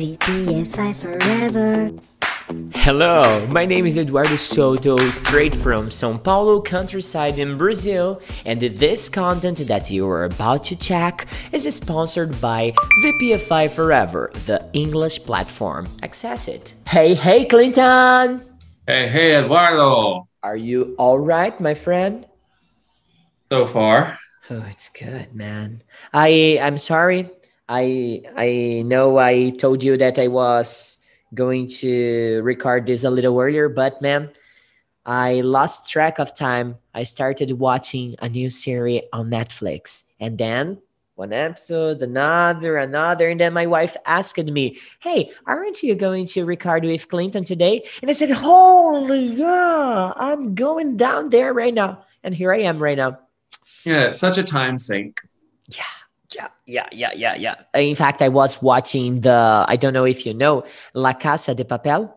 VPFI forever. Hello, my name is Eduardo Soto, straight from São Paulo countryside in Brazil, and this content that you are about to check is sponsored by VPFI Forever, the English platform. Access it. Hey, hey, Clinton! Hey, hey, Eduardo. Are you alright, my friend? So far. Oh, it's good, man. I I'm sorry. I I know I told you that I was going to record this a little earlier, but man, I lost track of time. I started watching a new series on Netflix, and then one episode, another, another, and then my wife asked me, "Hey, aren't you going to record with Clinton today?" And I said, "Holy yeah, I'm going down there right now." And here I am right now. Yeah, such a time sink. Yeah, yeah, yeah, yeah, yeah, yeah. In fact, I was watching the, I don't know if you know, La Casa de Papel.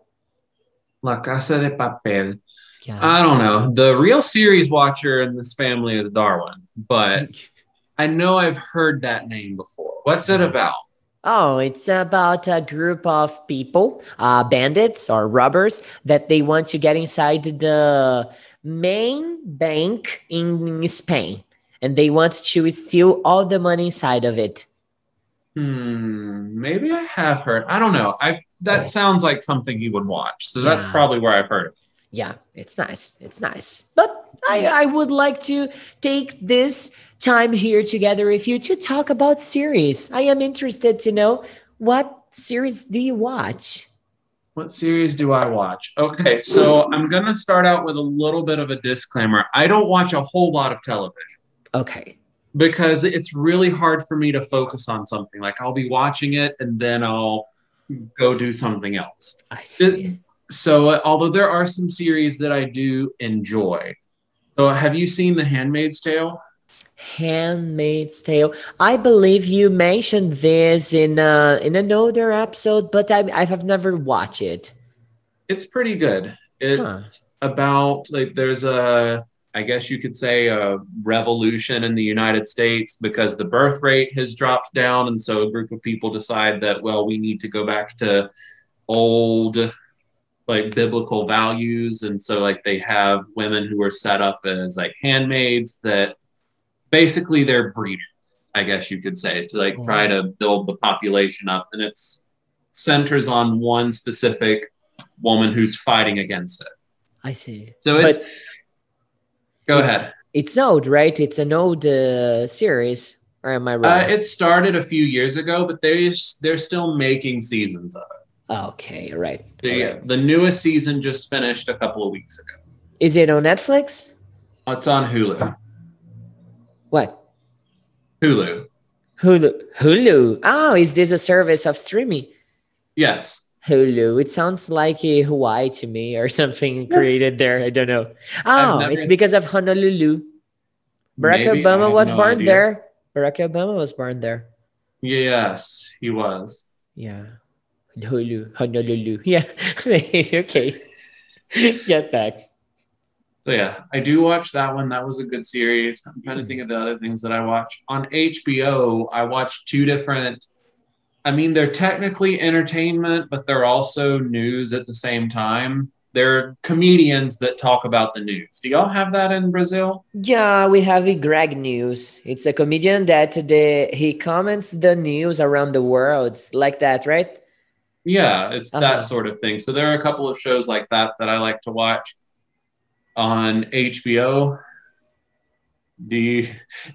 La Casa de Papel. Yeah. I don't know. The real series watcher in this family is Darwin, but I know I've heard that name before. What's it about? Oh, it's about a group of people, uh, bandits or robbers, that they want to get inside the main bank in Spain and they want to steal all the money inside of it. Hmm, maybe I have heard. I don't know. I that sounds like something he would watch. So that's Yeah. probably where I've heard it. Yeah, it's nice. It's nice. But I, I would like to take this time here together with you to talk about series. I am interested to know what series do you watch? What series do I watch? Okay, so I'm going to start out with a little bit of a disclaimer. I don't watch a whole lot of television. Okay. because it's really hard for me to focus on something. Like I'll be watching it and then I'll go do something else. I see. So, uh, although there are some series that I do enjoy. So, have you seen The Handmaid's Tale? Handmaid's Tale. I believe you mentioned this in uh, in another episode, but I, I have never watched it. It's pretty good. It's Huh. about like there's a I guess you could say a revolution in the United States because the birth rate has dropped down and so a group of people decide that well we need to go back to old like biblical values and so like they have women who are set up as like handmaids that basically they're breeders I guess you could say to like try mm-hmm. to build the population up and it's centers on one specific woman who's fighting against it. I see. So But it's go it's- ahead. It's old, right? It's an old uh, series, or am I Uh, wrong? it started a few years ago, but they they're still making seasons of it. okay, right. The, alright. the newest season just finished a couple of weeks ago. Is it on Netflix? It's on Hulu. What? Hulu. Hulu. Hulu. Oh, is this a service of streaming? Yes. Hulu. It sounds like a Hawaii to me or something created there. I don't know. Oh, never- it's because of Honolulu. Barack Maybe, Obama was no born idea. there. Barack Obama was born there. Yes, he was. Yeah. Hulu. Honolulu. Yeah. okay. Get back. So yeah, I do watch that one. That was a good series. I'm trying to think of the other things that I watch. On HBO, I watched two different I mean, they're technically entertainment, but they're also news at the same time. They're comedians that talk about the news. Do y'all have that in Brazil? Yeah, we have a Greg News. It's a comedian that the he comments the news around the world like that, right? Yeah, it's Uh-huh. that sort of thing. So there are a couple of shows like that that I like to watch on HBO. Do you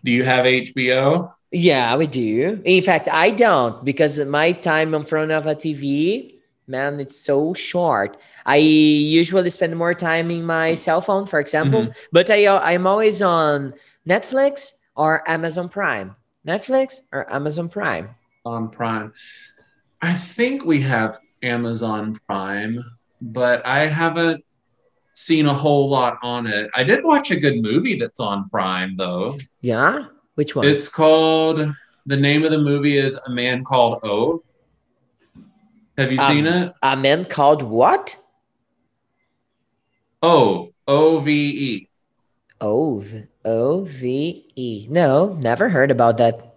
do you have HBO? Yeah, we do. In fact, I don't because my time in front of a TV, man, it's so short. I usually spend more time in my cell phone, for example, mm-hmm. but I uh, I'm always on Netflix or Amazon Prime. Netflix or Amazon Prime. on Prime. I think we have Amazon Prime, but I haven't seen a whole lot on it. I did watch a good movie that's on Prime though. Yeah, which one? It's called the name of the movie is A Man Called Ove. Have you seen Um, it? a man called what? O O V E. Ove. O V E. No, never heard about that.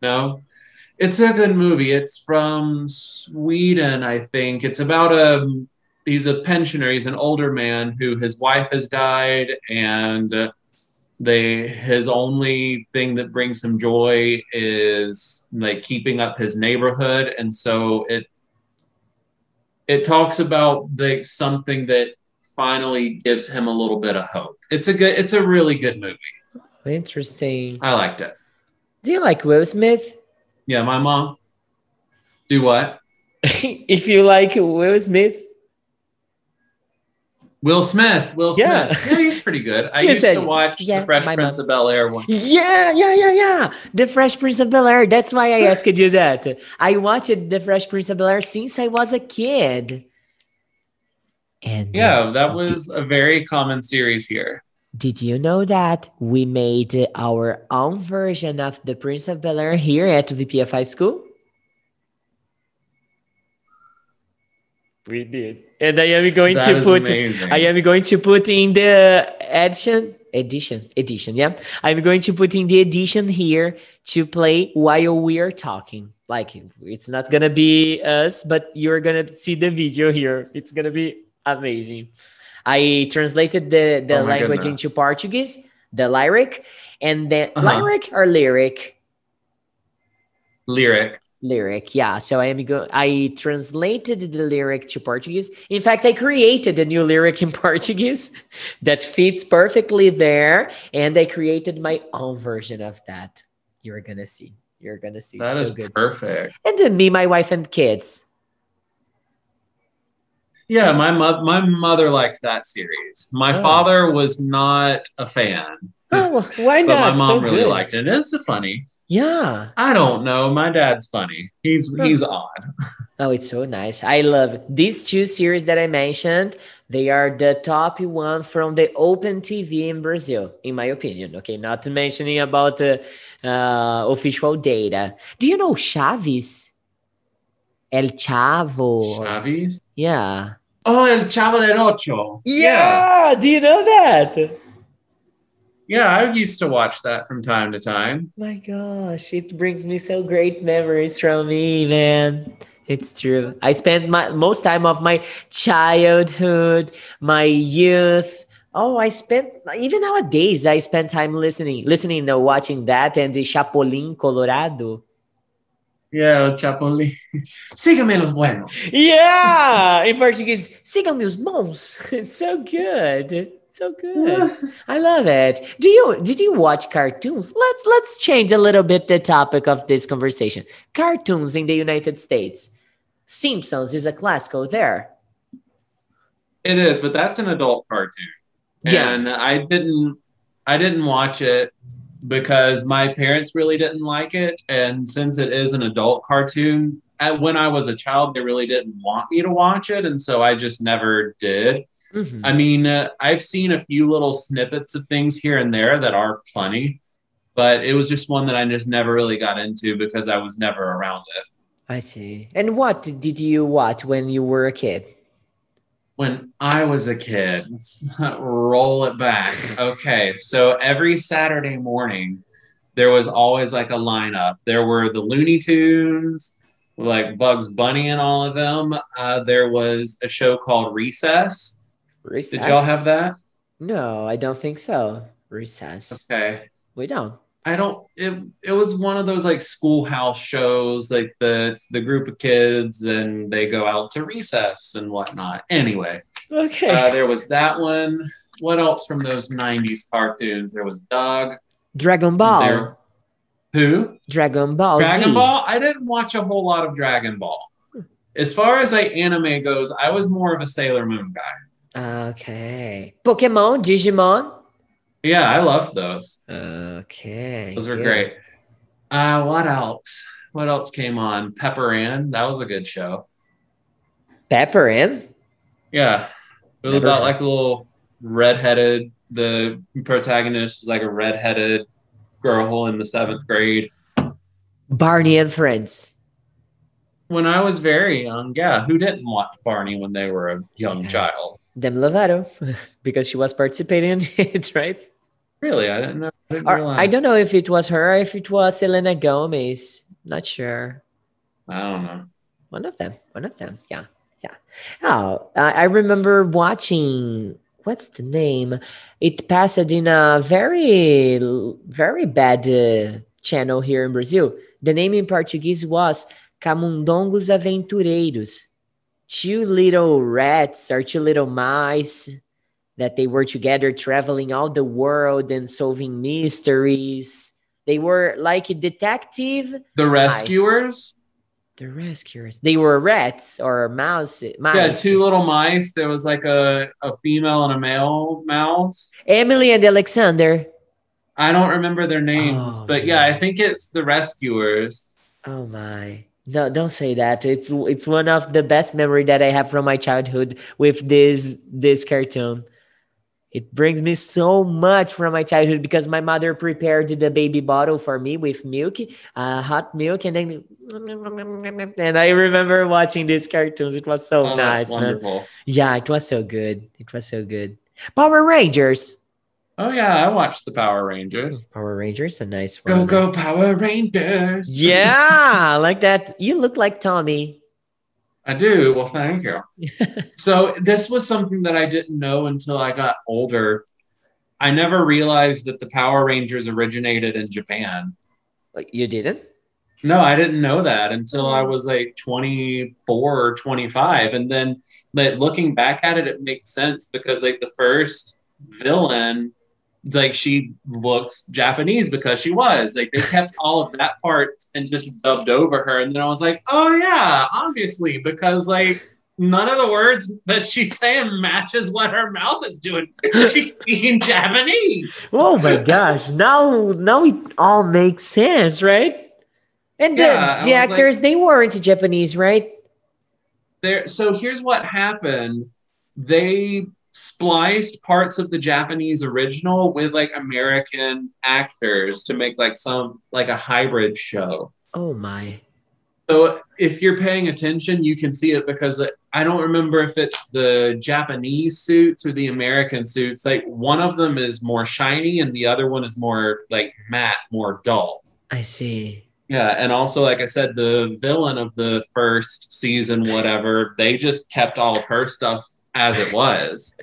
No, It's a good movie. It's from Sweden, I think. It's about a he's a pensioner. He's an older man who his wife has died, and uh, they his only thing that brings him joy is like keeping up his neighborhood, and so it it talks about like something that finally gives him a little bit of hope. It's a good. It's a really good movie. Interesting. I liked it. Do you like Will Smith? Yeah, my mom. Do what? if you like Will Smith, Will Smith. Will Smith. Yeah. Yeah, he's pretty good. I used said- to watch yeah, The Fresh Prince mom. of Bel Air one. Yeah, yeah, yeah, yeah. The Fresh Prince of Bel Air. That's why I asked you that. I watched The Fresh Prince of Bel Air since I was a kid. And uh, Yeah, that was a very common series here. did you know that we made our own version of The Prince of Bel Air here at VPFI school? We did. And I am going That to put amazing. I am going to put in the edition, edition, edition. Yeah, I'm going to put in the edition here to play while we are talking. Like it's not gonna be us, but you're gonna see the video here. It's gonna be amazing. I translated the the Oh language goodness. into Portuguese, the lyric, and then Uh-huh. lyric or lyric Lyric. Lyric yeah so i am go i translated the lyric to portuguese in fact i created a new lyric in portuguese that fits perfectly there and i created my own version of that you're gonna see you're gonna see That so is good perfect. and then me my wife and kids Yeah, my mother my mother liked that series. My Oh. father was not a fan, oh why not but not my mom so really good. liked it. And it's funny. Yeah I don't know. My dad's funny. He's he's odd. Oh, it's so nice. I love it. these two series that I mentioned. They are the top one from the Open TV in Brazil, in my opinion. Okay, not mentioning about the uh, official data. Do you know Chaves? El Chavo. Chavis. Yeah. Oh, El Chavo del Ocho. Yeah. Do you know that? Yeah, I used to watch that from time to time. My gosh, it brings me so great memories from me, man. It's true. I spent my most time of my childhood, my youth. Oh, I spent even nowadays. I spend time listening, listening, no, watching that and the Chapolin Colorado. Yeah, El Chapulín. Sígame los buenos. Yeah, in Portuguese, sigam meus bons. It's so good, so good. I love it. Do you did you watch cartoons? Let's let's change a little bit the topic of this conversation. Cartoons in the United States. Simpsons is a classical there. It is, but that's an adult cartoon. Yeah. And I didn't I didn't watch it because my parents really didn't like it. And since it is an adult cartoon, at, when I was a child, they really didn't want me to watch it. And so I just never did. Mhm. I mean, uh, I've seen a few little snippets of things here and there that are funny, but it was just one that I just never really got into because I was never around it. I see. And what did you watch when you were a kid? when I was a kid, let's roll it back. Okay, so every Saturday morning, there was always like a lineup. There were the Looney Tunes, like Bugs Bunny and all of them. Uh, there was a show called Recess. Recess. Did y'all have that? No, I don't think so. Recess. Okay. We don't. I don't. It it was one of those like schoolhouse shows, like the it's the group of kids and they go out to recess and whatnot. Anyway, Okay. Uh, there was that one. What else from those '90s cartoons? There was Doug. Dragon Ball. There- Who? Dragon Ball. Dragon Z. Ball. I didn't watch a whole lot of Dragon Ball. As far as like anime goes, I was more of a Sailor Moon guy. Okay. Pokemon, Digimon. Yeah, I loved those. Okay. Those were great. Uh, what else? What else came on? Pepper Ann. That was a good show. Pepper in. Yeah, it was about like a little redheaded. The protagonist was like a redheaded girl in the seventh grade. Barney and Friends. When I was very young, yeah, who didn't watch Barney when they were a young Yeah. child? Demi Lovato, because she was participating in it, right? Really, I didn't know. I didn't Or, realize. I don't know if it was her or if it was Selena Gomez. Not sure. I don't know. One of them. One of them. Yeah. Yeah. Oh, I I remember watching. What's the name? It passed in a very, very bad uh, channel here in Brazil. The name in Portuguese was Camundongos Aventureiros. Two little rats or two little mice that they were together traveling all the world and solving mysteries. They were like a detective The rescuers. The rescuers. They were rats or mouse. mice. Yeah, two little mice. There was like a, a female and a male mouse. Emily and Alexander. I don't remember their names, Oh, but yeah. I think it's the rescuers. Oh my. No, don't say that. It's it's one of the best memory that I have from my childhood with this this cartoon. It brings me so much from my childhood because my mother prepared the baby bottle for me with milk, uh, hot milk, and then and I remember watching these cartoons. It was so Oh, nice, that's wonderful. Yeah, it was so good. It was so good. Power Rangers. Oh yeah, I watched the Power Rangers. Power Rangers, a nice one. Go go Power Rangers. Yeah, like that. You look like Tommy. I do. Well, thank you. so this was something that I didn't know until I got older. I never realized that the Power Rangers originated in Japan. Like, You didn't? No, I didn't know that until I was like 24 or 25. And then like looking back at it, it makes sense because like the first villain, like she looks Japanese because she was. Like they kept all of that part and just dubbed over her. And then I was like, oh yeah, obviously, because like none of the words that she's saying matches what her mouth is doing. She's speaking Japanese. Oh my gosh! Now, now it all makes sense, right? And the, Yeah, I the was like- actors, they weren't Japanese, right? there so here's what happened they spliced parts of the japanese original with like american actors to make like some like a hybrid show Oh my! so if you're paying attention you can see it because i don't remember if it's the japanese suits or the american suits like one of them is more shiny and the other one is more like matte more dull I see. yeah, and also like I said, the villain of the first season, whatever, they just kept all of her stuff as it was.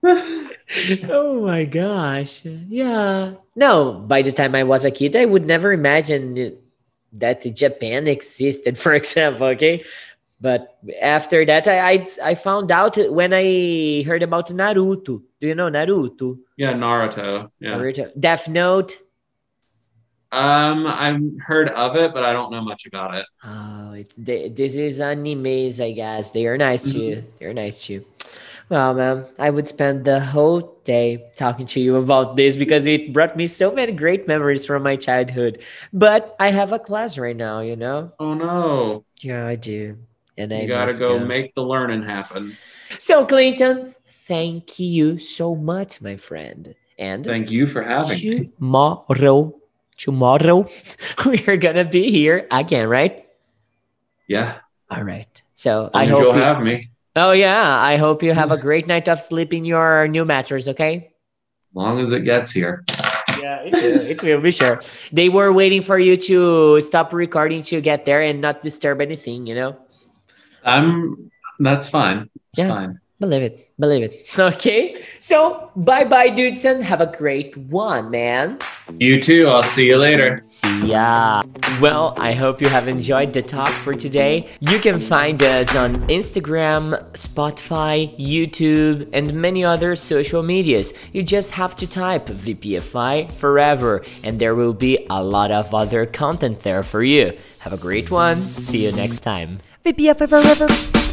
oh my gosh! Yeah. No, by the time I was a kid, I would never imagine that Japan existed, for example. Okay. But after that, I, I I found out when I heard about Naruto. Do you know Naruto? yeah, Naruto. Yeah. Naruto. Death Note. Um, I've heard of it, but I don't know much about it. Oh, it's they, this is animes, I guess. They are nice to you. They're nice to you. Well, man, I would spend the whole day talking to you about this because it brought me so many great memories from my childhood. But I have a class right now, you know. Oh no. Yeah, I do, and I gotta must go make the learning happen. So, Clinton, thank you so much, my friend. And Thank you for having me. tomorrow, tomorrow, we are gonna be here again, right? Yeah. All right. So As I hope. you'll you- have me. oh yeah, I hope you have a great night of sleep in your new mattress. Okay. As long as it gets here. Yeah, it will. it will be sure. They were waiting for you to stop recording to get there and not disturb anything. You know. I'm that's fine. It's Yeah. fine. Believe it. Believe it. Okay. So bye bye, dudes, and have a great one, man. You too. I'll see you later. See ya. Well, I hope you have enjoyed the talk for today. You can find us on Instagram, Spotify, YouTube, and many other social medias. You just have to type VPFI forever, and there will be a lot of other content there for you. Have a great one. See you next time. VPFI forever.